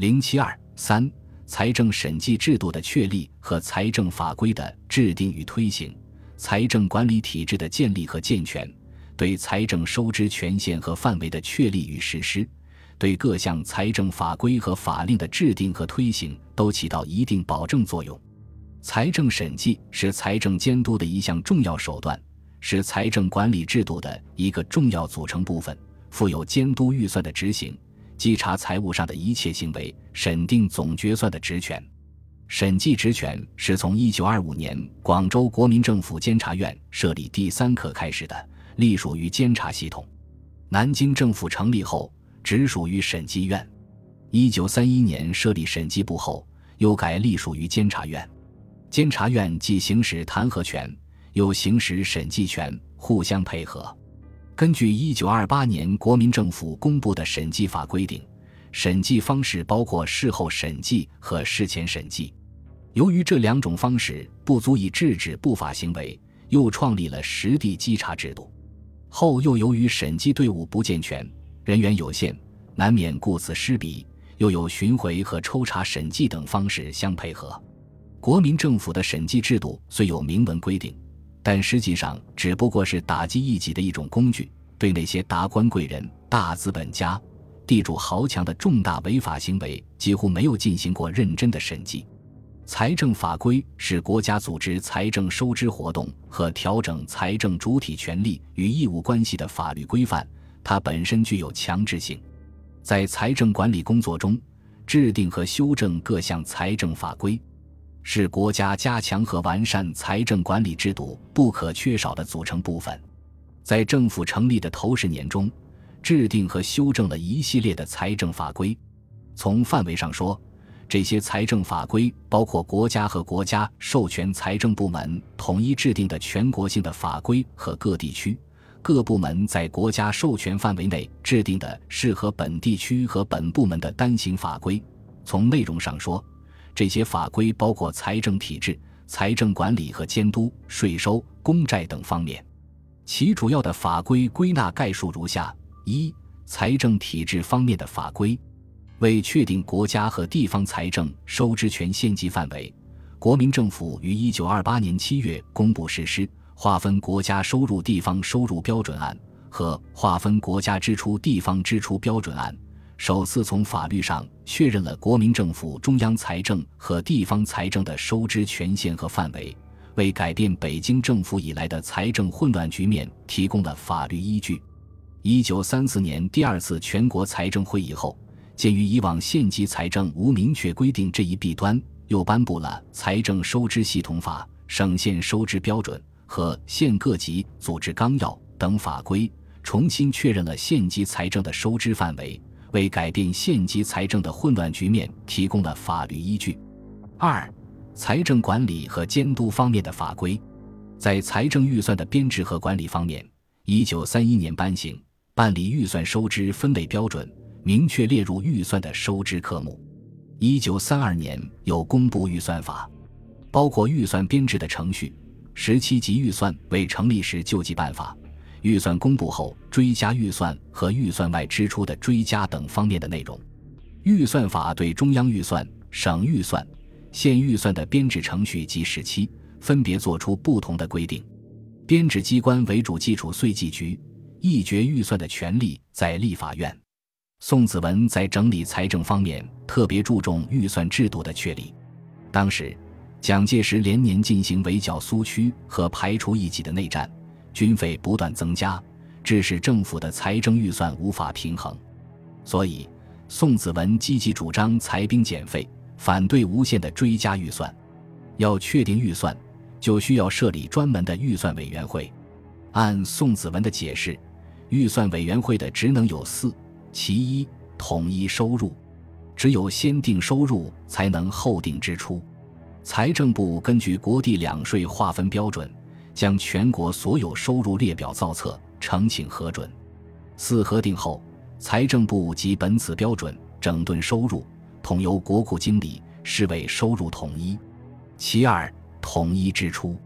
零七二三，财政审计制度的确立和财政法规的制定与推行，财政管理体制的建立和健全，对财政收支权限和范围的确立与实施，对各项财政法规和法令的制定和推行都起到一定保证作用。财政审计是财政监督的一项重要手段，是财政管理制度的一个重要组成部分，负有监督预算的执行、稽查财务上的一切行为、审定总决算的职权。审计职权是从1925年广州国民政府监察院设立第三课开始的，隶属于监察系统。南京政府成立后，直属于审计院。1931年设立审计部后，又改隶属于监察院。监察院既行使弹劾权，又行使审计权，互相配合。根据一九二八年国民政府公布的审计法规定，审计方式包括事后审计和事前审计。由于这两种方式不足以制止不法行为，又创立了实地稽查制度。后又由于审计队伍不健全，人员有限，难免顾此失彼，又有巡回和抽查审计等方式相配合。国民政府的审计制度虽有明文规定，但实际上只不过是打击异己的一种工具。对那些达官贵人、大资本家、地主豪强的重大违法行为，几乎没有进行过认真的审计。财政法规是国家组织财政收支活动和调整财政主体权利与义务关系的法律规范，它本身具有强制性。在财政管理工作中，制定和修正各项财政法规。是国家加强和完善财政管理制度不可缺少的组成部分。在政府成立的头十年中，制定和修正了一系列的财政法规。从范围上说，这些财政法规包括国家和国家授权财政部门统一制定的全国性的法规和各地区各部门在国家授权范围内制定的适合本地区和本部门的单行法规。从内容上说，这些法规包括财政体制、财政管理和监督、税收、公债等方面。其主要的法规归纳概述如下：一、财政体制方面的法规，为确定国家和地方财政收支权限级范围，国民政府于一九二八年七月公布实施《划分国家收入地方收入标准案》和《划分国家支出地方支出标准案》。首次从法律上确认了国民政府中央财政和地方财政的收支权限和范围，为改变北京政府以来的财政混乱局面提供了法律依据。一九三四年第二次全国财政会议后，鉴于以往县级财政无明确规定这一弊端，又颁布了《财政收支系统法》《省县收支标准》和《县各级组织纲要》等法规，重新确认了县级财政的收支范围。为改变县级财政的混乱局面提供了法律依据。二、财政管理和监督方面的法规，在财政预算的编制和管理方面，一九三一年颁行《办理预算收支分类标准》，明确列入预算的收支科目。一九三二年又公布预算法，包括预算编制的程序、十七级预算未成立时救济办法。预算公布后追加预算和预算外支出的追加等方面的内容，预算法对中央预算、省预算、现预算的编制程序及时期分别作出不同的规定。编制机关为主基础税计局，议决预算的权力在立法院。宋子文在整理财政方面特别注重预算制度的确立。当时，蒋介石连年进行围剿苏区和排除异己的内战。军费不断增加，致使政府的财政预算无法平衡，所以宋子文积极主张裁兵减费，反对无限的追加预算。要确定预算，就需要设立专门的预算委员会。按宋子文的解释，预算委员会的职能有四：其一，统一收入，只有先定收入，才能后定支出。财政部根据国地两税划分标准。将全国所有收入列表造册，呈请核准。四核定后，财政部即本此标准整顿收入，统由国库经理，视为收入统一。其二，统一支出。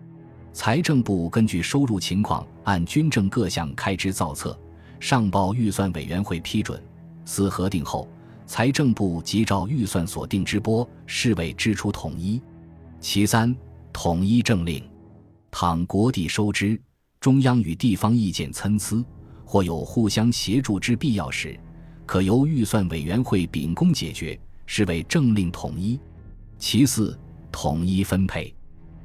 财政部根据收入情况，按军政各项开支造册，上报预算委员会批准。司核定后，财政部即照预算所定之拨，视为支出统一。其三，统一政令。倘国地收支，中央与地方意见参差，或有互相协助之必要时，可由预算委员会秉公解决，是为政令统一。其四，统一分配。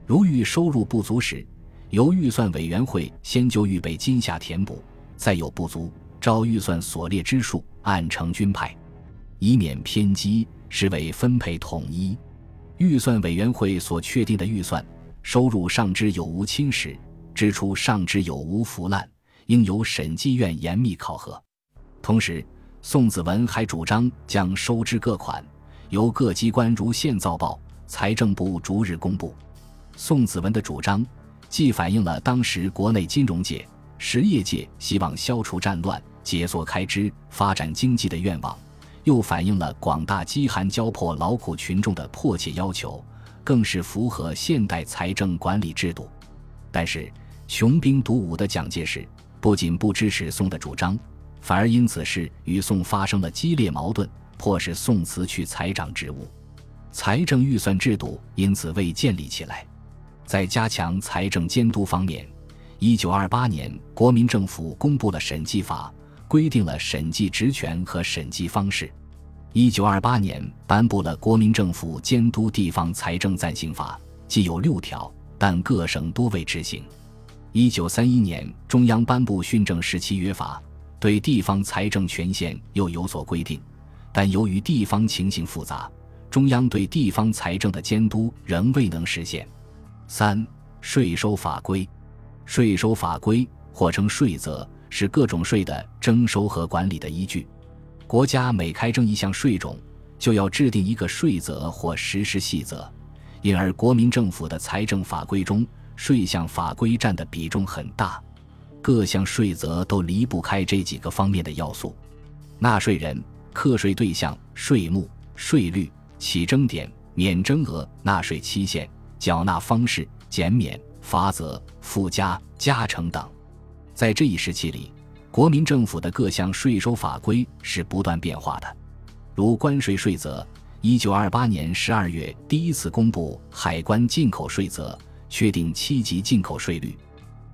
如遇收入不足时，由预算委员会先就预备金下填补，再有不足，照预算所列之数按成均派。以免偏激，实为分配统一。预算委员会所确定的预算收入上之有无侵蚀，支出上之有无腐烂，应由审计院严密考核。同时，宋子文还主张将收支各款由各机关如现造报，财政部逐日公布。宋子文的主张既反映了当时国内金融界、实业界希望消除战乱、解缩开支、发展经济的愿望。又反映了广大饥寒交迫劳苦群众的迫切要求，更是符合现代财政管理制度。但是，穷兵黩武的蒋介石不仅不支持宋的主张，反而因此事与宋发生了激烈矛盾，迫使宋辞去财长职务，财政预算制度因此未建立起来。在加强财政监督方面，一九二八年国民政府公布了审计法，规定了审计职权和审计方式。一九二八年颁布了《国民政府监督地方财政暂行法》，既有六条，但各省多未执行。一九三一年，中央颁布《训政时期约法》，对地方财政权限又有所规定，但由于地方情形复杂，中央对地方财政的监督仍未能实现。三、税收法规，税收法规或称税则，是各种税的征收和管理的依据。国家每开征一项税种，就要制定一个税则或实施细则，因而国民政府的财政法规中，税项法规占的比重很大。各项税则都离不开这几个方面的要素：纳税人、课税对象、税目、税率、起征点、免征额、纳税期限、缴纳方式、减免、罚则、附加、加成等。在这一时期里。国民政府的各项税收法规是不断变化的，如关税税则，一九二八年十二月第一次公布海关进口税则，确定七级进口税率；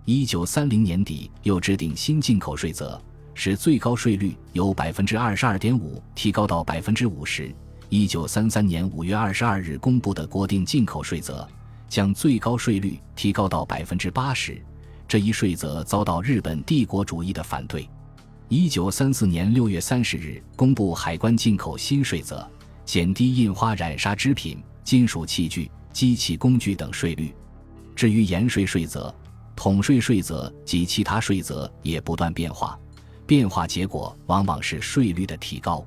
一九三零年底又制定新进口税则，使最高税率由百分之二十二点五提高到百分之五十；一九三三年五月二十二日公布的国定进口税则，将最高税率提高到百分之八十。这一税则遭到日本帝国主义的反对。一九三四年六月三十日公布海关进口新税则，减低印花染纱织品、金属器具、机器工具等税率。至于盐税税则、统税税则及其他税则也不断变化，变化结果往往是税率的提高。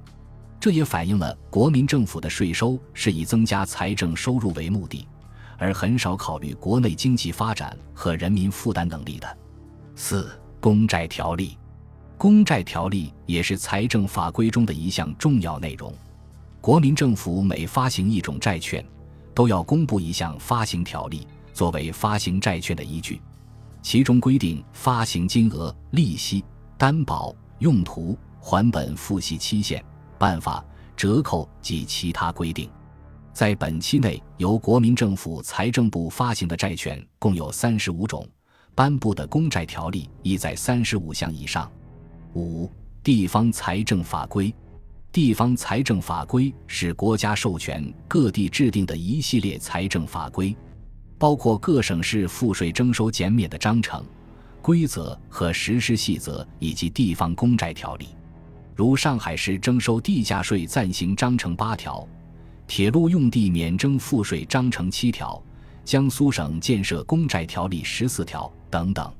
这也反映了国民政府的税收是以增加财政收入为目的。而很少考虑国内经济发展和人民负担能力的。四、公债条例，公债条例也是财政法规中的一项重要内容。国民政府每发行一种债券，都要公布一项发行条例，作为发行债券的依据。其中规定发行金额、利息、担保、用途、还本付息期限、办法、折扣及其他规定。在本期内，由国民政府财政部发行的债券共有三十五种，颁布的公债条例亦在三十五项以上。五、地方财政法规，地方财政法规是国家授权各地制定的一系列财政法规，包括各省市赋税征收减免的章程、规则和实施细则，以及地方公债条例。如上海市征收地价税暂行章程八条。铁路用地免征赋税章程七条，江苏省建设公债条例十四条等等。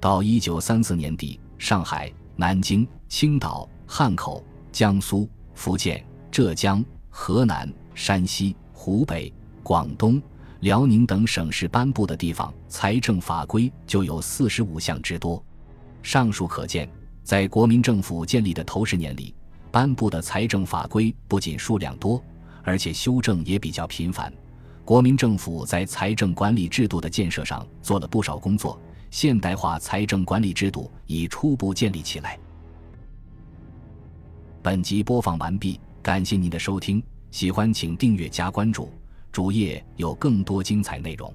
到一九三四年底，上海、南京、青岛、汉口、江苏、福建、浙江、河南、山西、湖北、广东、辽宁等省市颁布的地方财政法规就有四十五项之多。上述可见，在国民政府建立的头十年里，颁布的财政法规不仅数量多。而且修正也比较频繁，国民政府在财政管理制度的建设上做了不少工作，现代化财政管理制度已初步建立起来。本集播放完毕。感谢您的收听，喜欢请订阅加关注，主页有更多精彩内容。